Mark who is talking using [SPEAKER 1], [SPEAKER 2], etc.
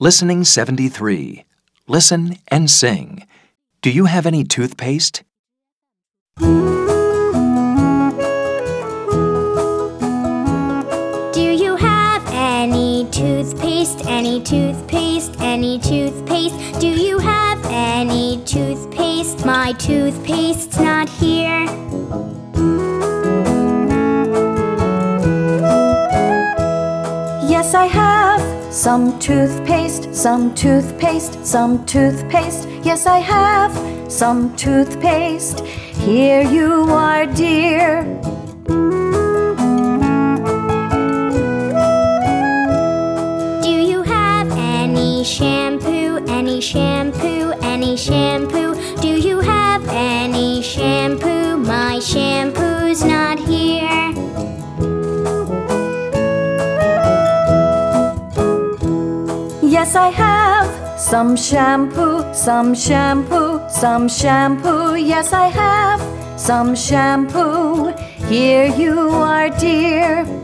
[SPEAKER 1] Listening 73. Listen and sing. Do you have any toothpaste?
[SPEAKER 2] Do you have any toothpaste? Any toothpaste? Any toothpaste? Do you have any toothpaste? My toothpaste's not here.
[SPEAKER 3] Yes, I have some toothpaste, some toothpaste, some toothpaste. Yes, I have some toothpaste. Here you are, dear.
[SPEAKER 2] Do you have any shampoo? Any shampoo? Any shampoo? Do you have any shampoo?
[SPEAKER 3] Yes, I have some shampoo, some shampoo, some shampoo. Yes, I have some shampoo. Here you are, dear.